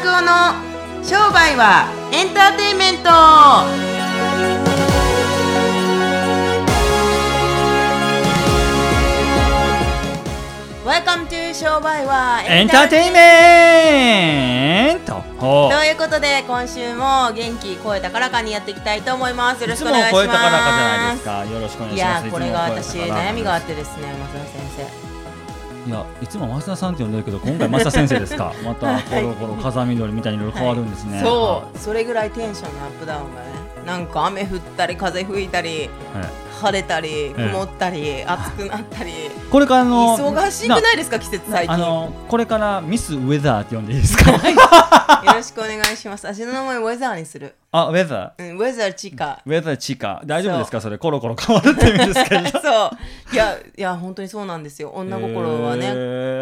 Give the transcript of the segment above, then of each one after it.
拓夫の商売はエンターテインメント。Welcome to 商売はエンターテインメント。ということで今週も元気声高らかにやっていきたいと思います。よろしくお願いします。声高らかじゃないですか。よろしくお願いいします。やこれが私悩みがあってですね増田先いやいつも増田さんって呼んでるけど今回増田先生ですか。またコロコロ風見鶏みたいにいろいろ変わるんですね、生そう。それぐらいテンションのアップダウンがね。なんか雨降ったり風吹いたりはい。はい晴れたり曇ったり、暑くなったり。これからあの忙しくないですか季節最近。あのこれからミスウェザーって呼んでいいですか？よろしくお願いします。私の名前ウェザーにする、あウェザーうん、ウェザーチカウェザーチカ大丈夫ですか？それコロコロ変わるって意味ですけど。そう。いやいや本当にそうなんですよ。女心はね、へ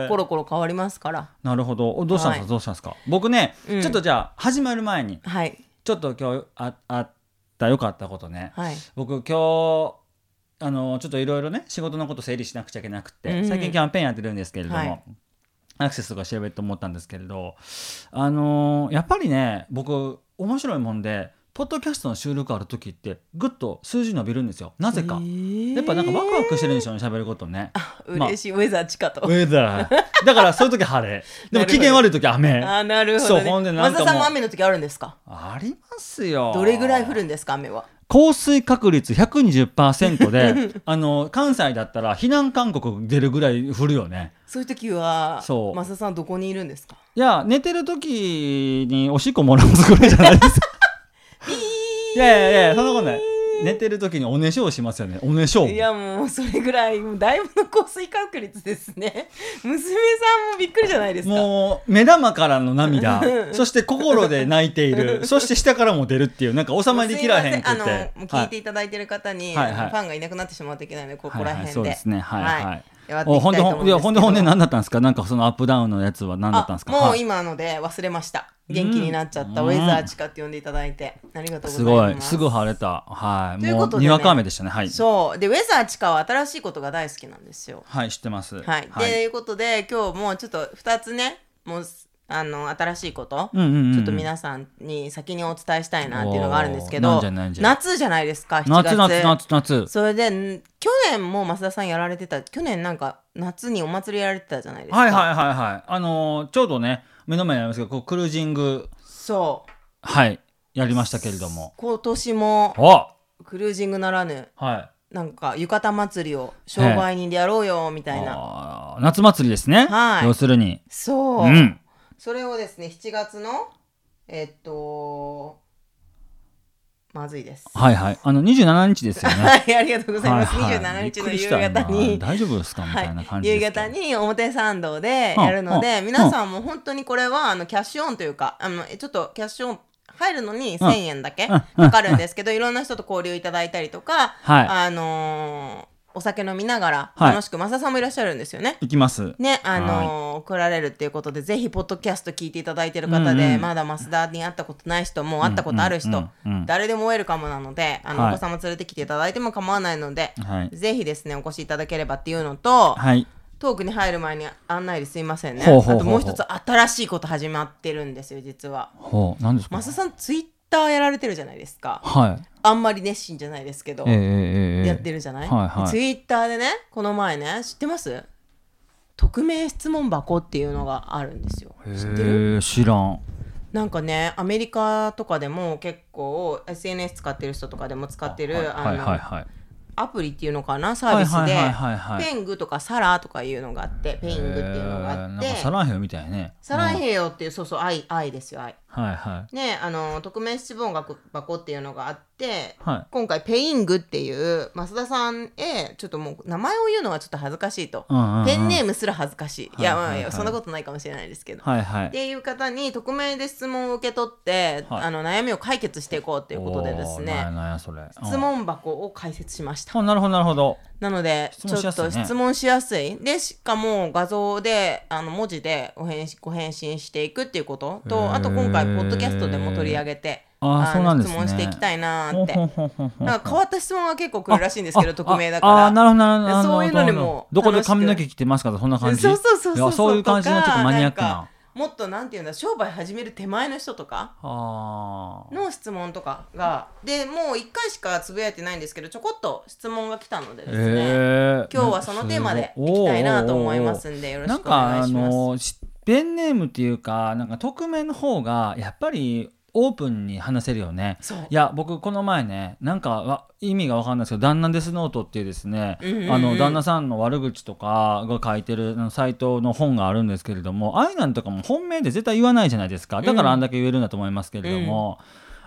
ー。コロコロ変わりますから。なるほど。おどうしたんですか、はい。どうしたんですか？僕ね、うん。ちょっとじゃあ始まる前にはい。ちょっと今日ああった良かったことね、はい。僕今日あのちょっといろいろね仕事のこと整理しなくちゃいけなくて、うん。最近キャンペーンやってるんですけれども、はいアクセスとか調べてと思ったんですけれどあのやっぱりね僕面白いもんでポッドキャストの収録ある時ってぐっと数字伸びるんですよ。なぜか、やっぱなんかワクワクしてるんでしょうね喋ることね。まあ嬉しい、ウェザーチカとウェザー。だからそういう時晴れ。でも機嫌悪い時雨。あなるほど、ね、そうほんでなんさんも雨の時あるんですか？ありますよ。どれぐらい降るんですか雨は？降水確率120%で あの関西だったら避難勧告出るぐらい降るよねそういう時はそう。増田さんどこにいるんですか？いや寝てる時におしっこもらうぐらいじゃないですか。いやいやいやそんなことない。寝てる時におねしょをしますよね。おねしょいやもうそれぐらいもうだいぶの降水確率ですね。娘さんもびっくりじゃないですか。もう目玉からの涙。そして心で泣いている。そして下からも出るっていうなんか収まりきらへんくて。あのもう聞いはていただいてる方に、はいはい。ファンがいなくなってしまうといけないのでここら辺で、はいはいそうですね。はい。はいやっていほんでほんいやたいと思うんですけど。ほんでほんで何だったんですか？なんかそのアップダウンのやつは何だったんですか？あもうはい今ので忘れました。元気になっちゃった、うん。ウェザーチカって呼んでいただいて。ありがとうござすいます。ごいすぐ晴れた。はい。もということでね。うにわか雨でしたね。はい。そう。でウェザーチカは新しいことが大好きなんですよ。はい知ってます。はい、とい。うことで今日もうちょっと2つねもうあの新しいこと、うんうんうんうん。ちょっと皆さんに先にお伝えしたいなっていうのがあるんですけど夏じゃないですか7月。夏夏夏夏。それでん去年も増田さんやられてた去年なんか夏にお祭りやられてたじゃないですか。はいはいはいはい。あのーちょうどね目の前にありますけどこうクルージング。そう。はい。やりましたけれども。今年もお！クルージングならぬはい。なんか浴衣祭りを商売人でやろうよみたいな、夏祭りですねはい要するにそう、うんそれをですね7月のえっとまずいです。はいはい。あの27日ですよね。はいありがとうございます、はいはい。27日の夕方に。今大丈夫ですか？みたいな感じ夕ですけど。方に表参道でやるので、うん。皆さんも本当にこれはあのキャッシュオンというかあのちょっとキャッシュオン入るのに1000円だけうん。かかるんですけど、いろんな人と交流いただいたりとか、はい。あのーお酒飲みながらはい。楽しく、増田さんもいらっしゃるんですよね。いきます。ね、あのー来られるっていうことで、ぜひ、ポッドキャスト聞いていただいてる方で、うん。うんまだ増田に会ったことない人、もう会ったことある人、うんうんうんうん。誰でもウェルカムなので、あの、はい。お子様連れてきていただいても構わないので、はい。ぜひですね、お越しいただければっていうのと、はい。トークに入る前に案内ですいませんね。ほうほうほうほう。あともう一つ新しいこと始まってるんですよ、実は。ほう。何ですか？増田さん、ツイッターやられてるじゃないですか。はい。あんまり熱心じゃないですけど、ええええええ。やってるじゃない、はいはい。ツイッターでね、この前ね、知ってます？匿名質問箱っていうのがあるんですよ。知ってる？知らん。なんかね、アメリカとかでも結構 SNS 使ってる人とかでも使ってる、はいあのはいアプリっていうのかな？サービスで、ペングとかサラとかいうのがあってペイングっていうのがあって。かサランヘヨみたいね。サラヘヨっていうそうそう愛愛ですよ愛はいはい。ねあの匿名質問箱っていうのがあって、はい。今回ペイングっていう増田さんへちょっともう名前を言うのはちょっと恥ずかしいと、うんうんうんペンネームすら恥ずかしい、はいはいはい。いやそんなことないかもしれないですけど、はいはい。っていう方に匿名で質問を受け取って、はい。あの悩みを解決していこうということでですね。質問箱を開設しました。なるほどなるほど。なので質ちょっと質問しやすい。でしかも画像であの文字でご返信ご返信していくっていうこととあと今回ポッドキャストでも取り上げてあそうなんですね。質問していきたいなーって。なんか変わった質問が結構来るらしいんですけどあ匿名だから。ああなるほどなるほどそういうのにもど。こで髪の毛切ってますかそんな感じ？そうそうそうそうそう。いう感じのちょっとマニアックな。もっとなんていうんだ商売始める手前の人とかの質問とかがでもう1回しかつぶやいてないんですけどちょこっと質問が来たのでですね、えー。今日はそのテーマでいきたいなと思いますんでよろしくお願いします。ペンネームっていうかなんか匿名の方がやっぱりオープンに話せるよね。いや僕この前ねなんかわ意味が分かんないですけど「旦那デスノート」っていうですね、うんうんうん。あの旦那さんの悪口とかが書いてるサイトの本があるんですけれどもああいうなんとかも本命で絶対言わないじゃないですか。だからあんだけ言えるんだと思いますけれども、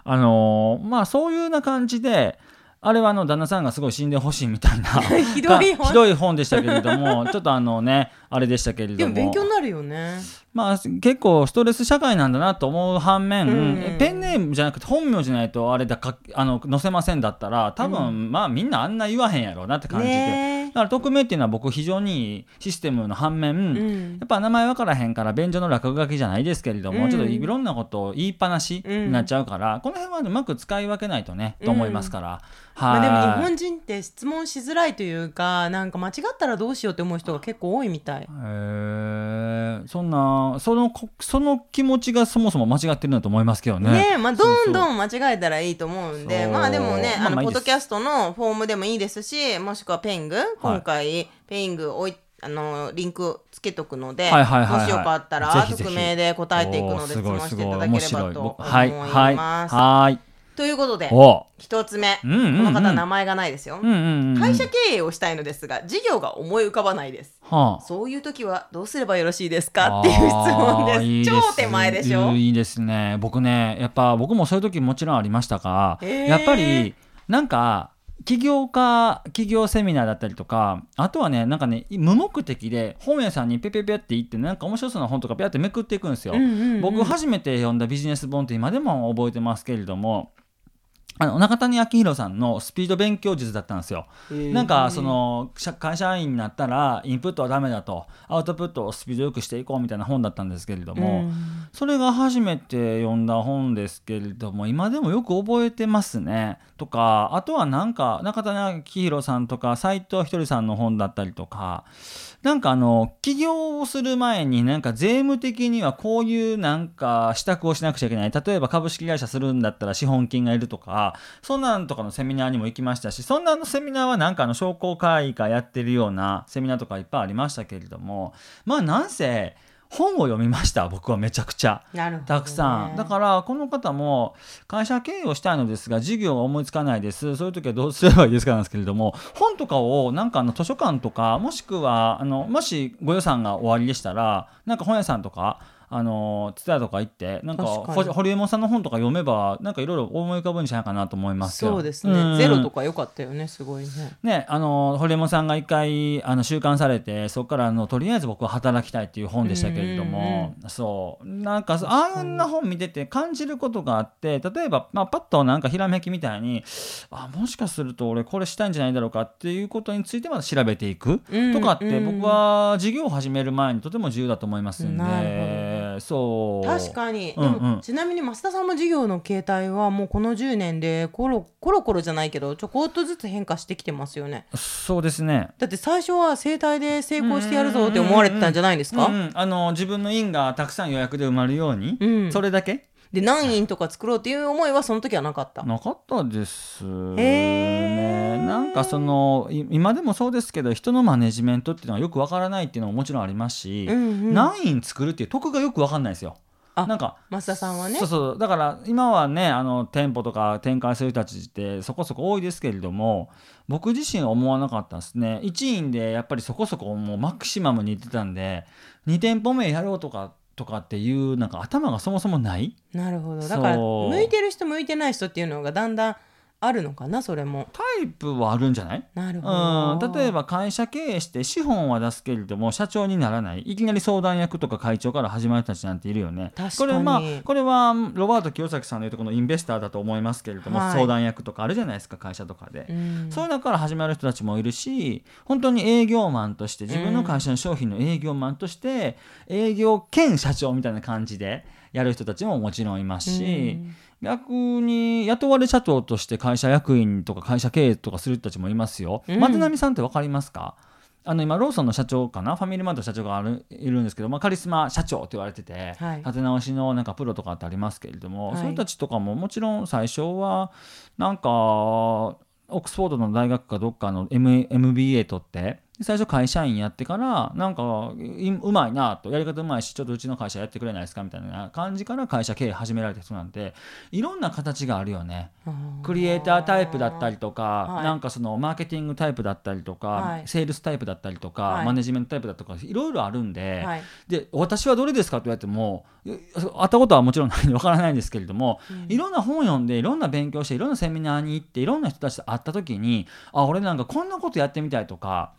あのーまあそういうような感じであれはあの旦那さんがすごい死んでほしいみたいな。ひどい本。ひどい本でしたけれどもちょっとあのねあれでしたけれども。勉強になるよね。まあ結構ストレス社会なんだなと思う反面、うん。うんえペンネームじゃなくて本名じゃないとあれだかあの載せませんだったら多分、まあみんなあんな言わへんやろうなって感じで、ねだから匿名っていうのは僕非常にいいシステムの反面、うん。やっぱ名前分からへんから便所の落書きじゃないですけれども、うん。ちょっといろんなことを言いっぱなしになっちゃうから、この辺はうまく使い分けないとね、と思いますから。まあ、でもはい。日本人って質問しづらいというかなんか間違ったらどうしようって思う人が結構多いみたい。へえそんなそのこその気持ちがそもそも間違ってるんだと思いますけどね。ねえまあ、どんどんん間違えたらいいと思うんで。まあでもね、あのポッドキャストのフォームでもいいですしもしくはペング、今回ペイングおいあのリンクつけとくので、はいはいはいはい。もしよかったら匿名で答えていくので質問していただければと思い。僕はいはいます。はいということでお。一つ目、うんうんうん。この方名前がないですよ、うんうんうん会社経営をしたいのですが事業が思い浮かばないです。はあ。そういう時はどうすればよろしいですか？っていう質問です。いい超手前でしょ？いいですね。僕ねやっぱ僕もそういう時もちろんありましたが、やっぱりなんか起業家企業セミナーだったりとかあとはねなんかね無目的で本屋さんにペペペって行ってなんか面白そうな本とかペってめくっていくんですよ。うんうんうん。僕初めて読んだビジネス本って今でも覚えてますけれどもあの中谷明宏さんのスピード勉強術だったんですよ。なんかその社会社員になったらインプットはダメだとアウトプットをスピードよくしていこうみたいな本だったんですけれども、うんそれが初めて読んだ本ですけれども今でもよく覚えてますね。とかあとはなんか中谷明宏さんとか斎藤ひとりさんの本だったりとかなんかあの起業をする前になんか税務的にはこういうなんか支度をしなくちゃいけない例えば株式会社するんだったら資本金がいるとかそんなんとかのセミナーにも行きましたしそんなのセミナーはなんかあの商工会がやってるようなセミナーとかいっぱいありましたけれどもまあなんせ本を読みました僕はめちゃくちゃ。ね。たくさん。だからこの方も会社経営をしたいのですが事業が思いつかないです。そういう時はどうすればいいですかなんですけれども本とかをなんかあの図書館とかもしくはあのもしご予算が終わりでしたらなんか本屋さんとかあのツタヤとか行ってなんか確かに。ほ堀江門さんの本とか読めばなんかいろいろ思い浮かぶんじゃないかなと思います。よそうですね、うん。ゼロとか良かったよねすごいね。ね、あの堀江さんが一回あの収監されてそこからあのとりあえず僕は働きたいっていう本でしたけれども、そう。なんかそうああんな本見てて感じることがあって例えば、まあ、パッとなんかひらめきみたいにあもしかすると俺これしたいんじゃないだろうかっていうことについてまた調べていく？うんとかってうん僕は事業を始める前にとても重要だと思いますんなそう。確かに、うんうん。でもちなみに増田さんの事業の形態はもうこの10年でコロコロコロじゃないけどちょこっとずつ変化してきてますよね。そうですね。だって最初は生態で成功してやるぞって思われてたんじゃないですか、うんうんあの自分の印がたくさん予約で埋まるように、うん。それだけで何人とか作ろうっていう思いはその時はなかった。なかったですね。なんかそのい今でもそうですけど人のマネジメントっていうのはよくわからないっていうのももちろんありますし、うんうん。何人作るっていう得がよくわかんないですよ。あなんか増田さんはね？そうそう。だから今はねあの店舗とか展開する人たちってそこそこ多いですけれども僕自身は思わなかったですね。1員でやっぱりそこそこもうマキシマムに行ってたんで2店舗目やろうとかとかっていうなんか頭がそもそもない。なるほど。だから向いてる人向いてない人っていうのがだんだんあるのかなそれも。タイプはあるんじゃない？なるうほど。ん、例えば会社経営して資本は出すけれども社長にならない。いきなり相談役とか会長から始まる人たちなんているよね。確かに。これ,、まあ、これはロバート清崎さんの言うとこのインベスターだと思いますけれども、はい。相談役とかあるじゃないですか会社とかで。うん。そういう中から始まる人たちもいるし本当に営業マンとして自分の会社の商品の営業マンとして営業兼社長みたいな感じでやる人たちももちろんいますし、うん逆に雇われ社長として会社役員とか会社経営とかする人たちもいますよ。うん。松並さんって分かりますか？あの今ローソンの社長かな？ファミリーマートの社長があるいるんですけど、まあ、カリスマ社長って言われてて、はい。立て直しのなんかプロとかってありますけれども、はい。そういう人たちとかももちろん最初はなんかオックスフォードの大学かどっかの、M、MBA 取ってで最初会社員やってからなんかいうまいなと。やり方うまいしちょっとうちの会社やってくれないですかみたいな感じから会社経営始められた人なんていろんな形があるよね。クリエイタータイプだったりとか、はい。なんかそのマーケティングタイプだったりとか、はい。セールスタイプだったりとか、はい。マネジメントタイプだとかいろいろあるんで,、はい。で私はどれですかって言われてもい会ったことはもちろんないんでわからないんですけれども、いろんな本読んでいろんな勉強していろんなセミナーに行っていろんな人たちと会った時にあ俺なんかこんなことやってみたいとか。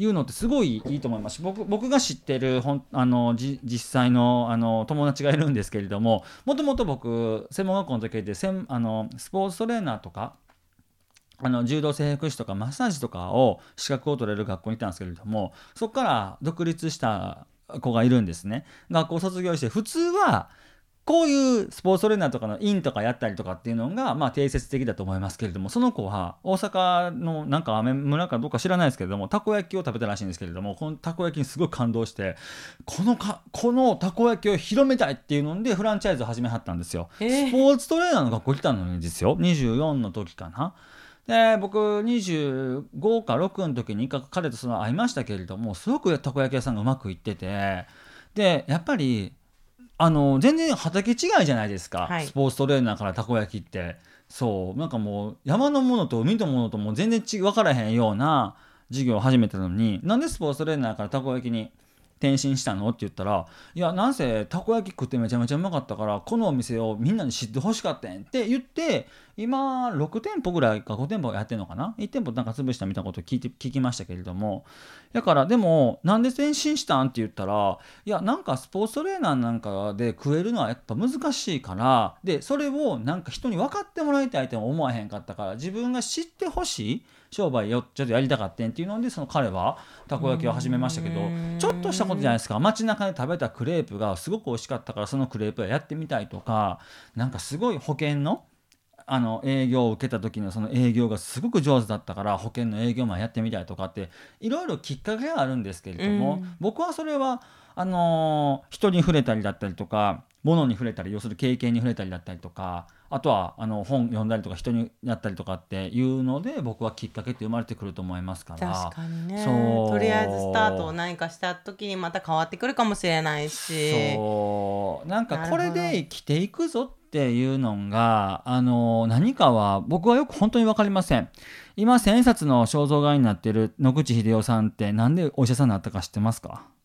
いうのってすごいいいと思います。僕僕が知ってるほんあのじ実際のあの友達がいるんですけれどももともと僕専門学校の時で専あのスポーツトレーナーとかあの柔道整復師とかマッサージとかを資格を取れる学校に行ったんですけれどもそこから独立した子がいるんですね。学校卒業して普通はこういうスポーツトレーナーとかの院とかやったりとかっていうのがまあ定説的だと思いますけれどもその子は大阪のなんか雨村かどうか知らないですけれどもたこ焼きを食べたらしいんですけれどもこのたこ焼きにすごい感動してこのかこのたこ焼きを広めたいっていうのでフランチャイズを始めはったんですよ。えースポーツトレーナーの学校来たのにですよ24の時かな。で僕25か6の時にか彼とその会いましたけれどもすごくたこ焼き屋さんがうまくいっててでやっぱりあの全然畑違いじゃないですか、はい。スポーツトレーナーからたこ焼きって。そう。なんかもう山のものと海のものともう全然ち分からへんような授業を始めたのになんでスポーツトレーナーからたこ焼きに転身したの？って言ったら「いやなんせたこ焼き食ってめちゃめちゃうまかったからこのお店をみんなに知ってほしかったん」って言って今6店舗ぐらいか5店舗やってんのかな？1店舗なんか潰したみたいなこと聞いて聞きましたけれども。だからでもなんで転身したん？って言ったらいやなんかスポーツトレーナーなんかで食えるのはやっぱ難しいからでそれをなんか人に分かってもらいたいとも思わへんかったから自分が知ってほしい商売をちょっとやりたかったんっていうのでその彼はたこ焼きを始めましたけどうん。ちょっとしたことじゃないですか。街中で食べたクレープがすごく美味しかったからそのクレープをやってみたいとかなんかすごい保険のあの営業を受けた時のその営業がすごく上手だったから保険の営業マンやってみたいとかっていろいろきっかけがあるんですけれども、うん。僕はそれはあのー人に触れたりだったりとか物に触れたり要する経験に触れたりだったりとかあとはあの本読んだりとか人にやったりとかっていうので僕はきっかけって生まれてくると思いますから。確かにね。とりあえずスタートを何かした時にまた変わってくるかもしれないし。そう。なんかこれで生きていくぞっていうのがあの何かは僕はよく本当に分かりません。今千円札の肖像画になってる野口英世さんってなんでお医者さんになったか知ってますか？た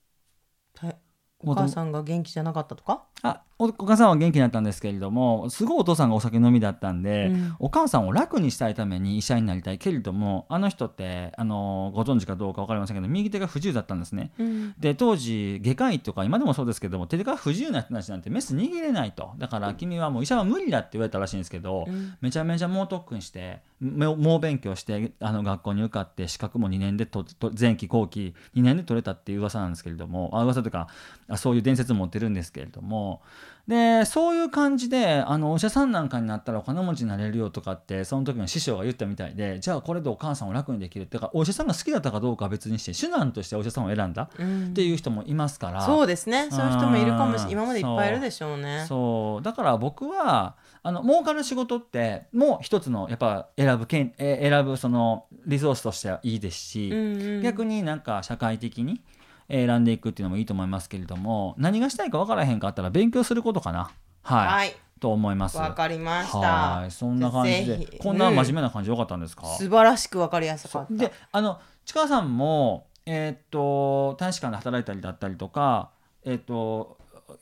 お母さんが元気じゃなかったとか？あおお母さんは元気だったんですけれどもすごいお父さんがお酒飲みだったんで、うん。お母さんを楽にしたいために医者になりたいけれどもあの人ってあのご存知かどうか分かりませんけど右手が不自由だったんですね。うん。で当時外科医とか今でもそうですけども手が不自由な人たちなんてメス握れないと。だから君はもう医者は無理だって言われたらしいんですけど、うん。めちゃめちゃ猛特訓して猛猛勉強してあの学校に受かって資格も2年でとと前期後期2年で取れたっていう噂なんですけれどもあ噂というかあそういう伝説持ってるんですけれども。でそういう感じであのお医者さんなんかになったらお金持ちになれるよとかってその時の師匠が言ったみたいでじゃあこれでお母さんを楽にできるっていうかお医者さんが好きだったかどうかは別にして手段としてお医者さんを選んだうん。っていう人もいますから、そうですね。そういう人もいるかもしう。ん今までいっぱいいるでしょうね。そう。だから僕はあの儲かる仕事ってもう一つのやっぱ選ぶけんえ選ぶそのリソースとしてはいいですし、うんうん。逆になんか社会的に選んでいくっていうのもいいと思いますけれども何がしたいか分からへんかったら勉強することかな。はい、はい。と思います。わかりました。はい。そんな感じでこんな真面目な感じでよかったんですか、素晴らしくわかりやすかった。であの市川さんも、えーっと大使館で働いたりだったりとか、えーっと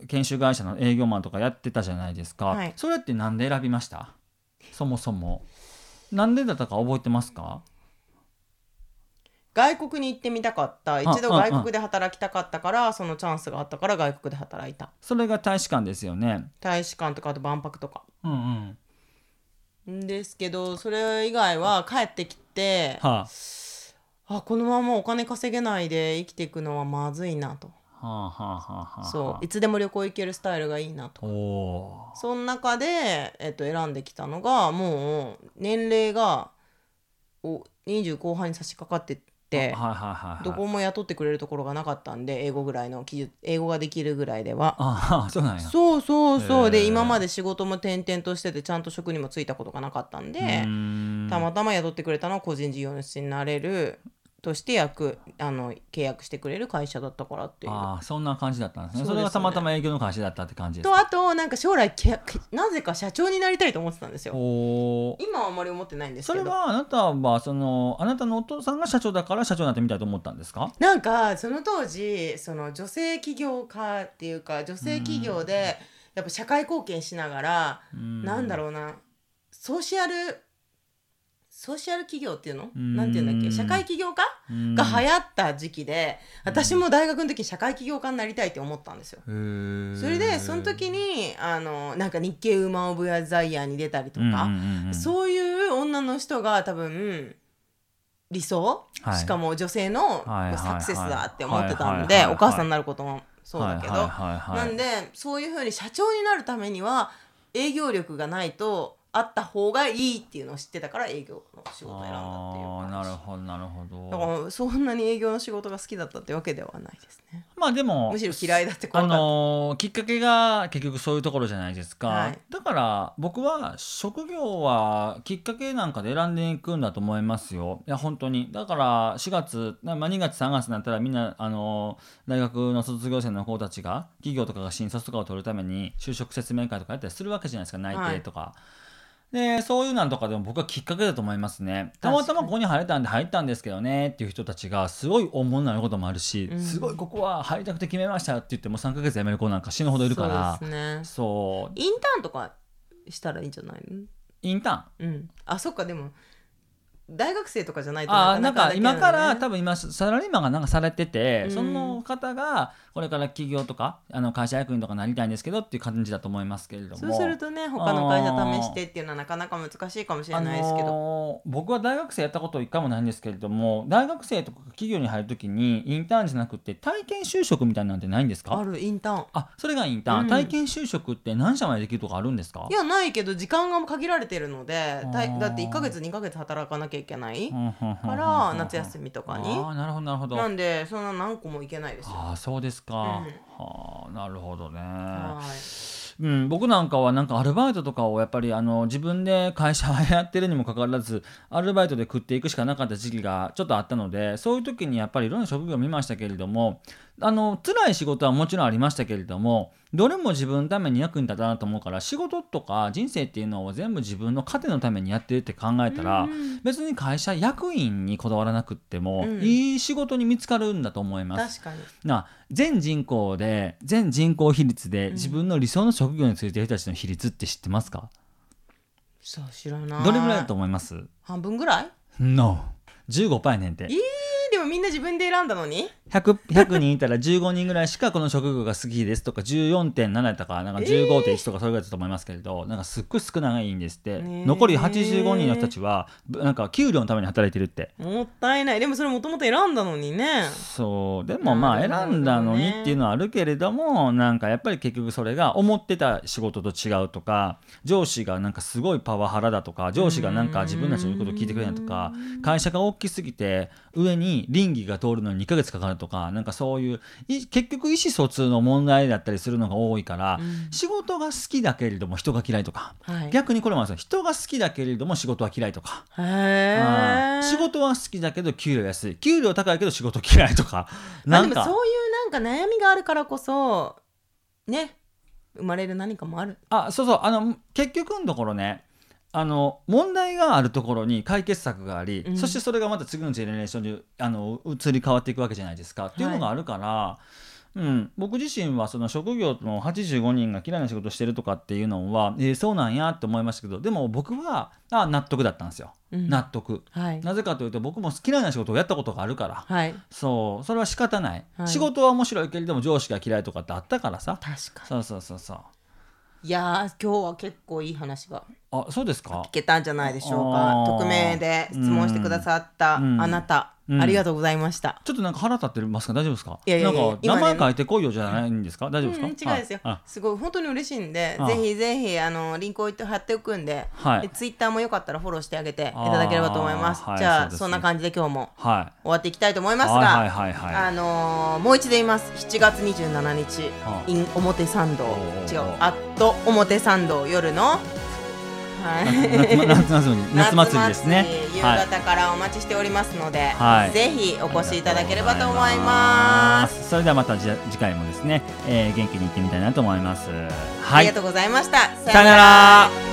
研修会社の営業マンとかやってたじゃないですか、はい。それってなんで選びました？そもそもなんでだったか覚えてますか？外国に行ってみたかった。一度外国で働きたかったからそのチャンスがあったから外国で働いた。それが大使館ですよね。大使館とかあと万博とか。うんうん。んですけどそれ以外は帰ってきてはあこのままお金稼げないで生きていくのはまずいなとあ、はあはあはあはあ。そういつでも旅行行けるスタイルがいいなとおおその中で、えっと、選んできたのがもう年齢がお20後半に差し掛かってっててはいはいはいはい。どこも雇ってくれるところがなかったんで英語ぐらいの技術英語ができるぐらいでは。ああそうなんや。そうそうそう、で今まで仕事も転々としててちゃんと職にも就いたことがなかったんで、たまたま雇ってくれたのは個人事業主になれるとして役あの契約してくれる会社だったからっていう。ああそんな感じだったんですね。それがたまたま営業の会社だったって感じですとあとなんか将来けなぜか社長になりたいと思ってたんですよ。おー。今はあんまり思ってないんですけど。それはあなたはそのあなたのお父さんが社長だから社長になってみたいと思ったんですか？なんかその当時その女性起業家っていうか女性企業でやっぱ社会貢献しながら、なんだろうなソーシャルソーシャル企業っていうの、ん。なんていうんだっけ？社会起業家？うん。が流行った時期で、私も大学の時社会起業家になりたいって思ったんですよ。それでその時にあのなんか日経ウーマン・オブ・ザ・イヤーに出たりとか、そういう女の人が多分理想、はい。しかも女性のサクセスだって思ってたんでお母さんになることもそうだけど、なんでそういうふうに社長になるためには営業力がないとあった方がいいっていうのを知ってたから営業の仕事を選んだっていうああなる感ほどなるほど。じだからそんなに営業の仕事が好きだったってわけではないですね。まあでもむしろ嫌いだってあ怖かった、のーきっかけが結局そういうところじゃないですか、はい。だから僕は職業はきっかけなんかで選んでいくんだと思いますよ。いや本当に。だから4月、まあ、2月3月になったらみんな、あのー大学の卒業生の子たちが企業とかが新卒とかを取るために就職説明会とかやったりするわけじゃないですか。内定とか。でそういうなんとかでも僕はきっかけだと思いますね。たまたまここに入れたんで入ったんですけどねっていう人たちがすごい大物になることもあるし、うん。すごいここは入りたくて決めましたって言っても3ヶ月辞める子なんか死ぬほどいるから。そうですね。そう。インターンとかしたらいいんじゃないの？インターン。うん。あそっかでも大学生とかじゃないとなんかないのね。今から多分今サラリーマンがなんかされてて、うん。その方がこれから企業とかあの会社役員とかなりたいんですけどっていう感じだと思いますけれども。そうするとね他の会社試してっていうのはなかなか難しいかもしれないですけあど、のー僕は大学生やったこと一回もないんですけれども大学生とか企業に入るときにインターンじゃなくて体験就職みたいなんてないんですか？あるインターン。あそれがインターン、うん。体験就職って何社までできるとかあるんですか？いやないけど時間が限られてるのでだって1ヶ月2ヶ月働かなきゃいけないかから夏休みとかに。ああなるほどなるほど。なんでそんな何個もいけないですよ。ああそうですか、うん。はあなるほどね。はい。うん、僕なんかはなんかアルバイトとかをやっぱりあの自分で会社やってるにもかかわらずアルバイトで食っていくしかなかった時期がちょっとあったのでそういう時にやっぱりいろんな職業を見ましたけれどもあの辛い仕事はもちろんありましたけれどもどれも自分のために役に立たなと思うから仕事とか人生っていうのを全部自分の糧のためにやってるって考えたら、うん別に会社役員にこだわらなくっても、うん。いい仕事に見つかるんだと思います。確かに。な全人口で全人口比率でん。自分の理想の職業についてる人たちの比率って知ってますか、そう知らない。どれぐらいだと思います？半分ぐらい ?No 15%やねんて。えーでもみんな自分で選んだのに？100, 100人いたら15人ぐらいしかこの職業が好きですとか14.7やったかなんか15.1とかそれぐらいだと思いますけれど、なんかすっごい少ないんですって、ねえ残り85人の人たちはぶなんか給料のために働いてるって。もったいない。でもそれもともと選んだのにね。そう。でもまあ選んだのにっていうのはあるけれどもなんかやっぱり結局それが思ってた仕事と違うとか上司がなんかすごいパワハラだとか上司がなんか自分たちの言うことを聞いてくれないとか会社が大きすぎて上に倫理が通るのに2ヶ月かかるとかなんかそういうい結局意思疎通の問題だったりするのが多いから、うん。仕事が好きだけれども人が嫌いとか、はい。逆にこれもあるんですよ。人が好きだけれども仕事は嫌いとか。仕事は好きだけど給料安い。給料高いけど仕事嫌いとか。なんか。そういうなんか悩みがあるからこそね生まれる何かもある。あそうそう。あの結局のところねあの問題があるところに解決策があり、うん。そしてそれがまた次のジェネレーションにあの移り変わっていくわけじゃないですか、っていうのがあるから、うん、僕自身はその職業の85人が嫌いな仕事してるとかっていうのは、えーそうなんやって思いましたけどでも僕はあ納得だったんですよ、うん。納得。はい。なぜかというと僕も嫌いな仕事をやったことがあるから、はい。そう。それは仕方ない、はい。仕事は面白いけれども上司が嫌いとかってあったからさ。確かそうそうそうそう。にいやー今日は結構いい話があそうですか？聞けたんじゃないでしょうか。匿名で質問してくださったうん。あなた、うん。ありがとうございました。ちょっとなんか腹立ってますか？大丈夫ですか？いやいやいやなんか名前書いてこいよじゃないんですか？大丈夫ですか、うん、違うですよ。あ。すごい本当に嬉しいんで、あぜひぜひあのリンクを貼っておくんで、はい。でツイッターもよかったらフォローしてあげていただければと思います。じゃあね。そんな感じで今日もはい。終わっていきたいと思いますが、はいはいはいはい。あのーもう一度言います。7月27日あ in 表参道違うアット表参道夜のはい。夏夏祭り夏祭りですね。夕はい。方からお待ちしておりますので、はい。ぜひお越しいただければと思います。すそれではまたじ次回もですね、えー元気に行ってみたいなと思います。あはい。りがとうございました。さよなら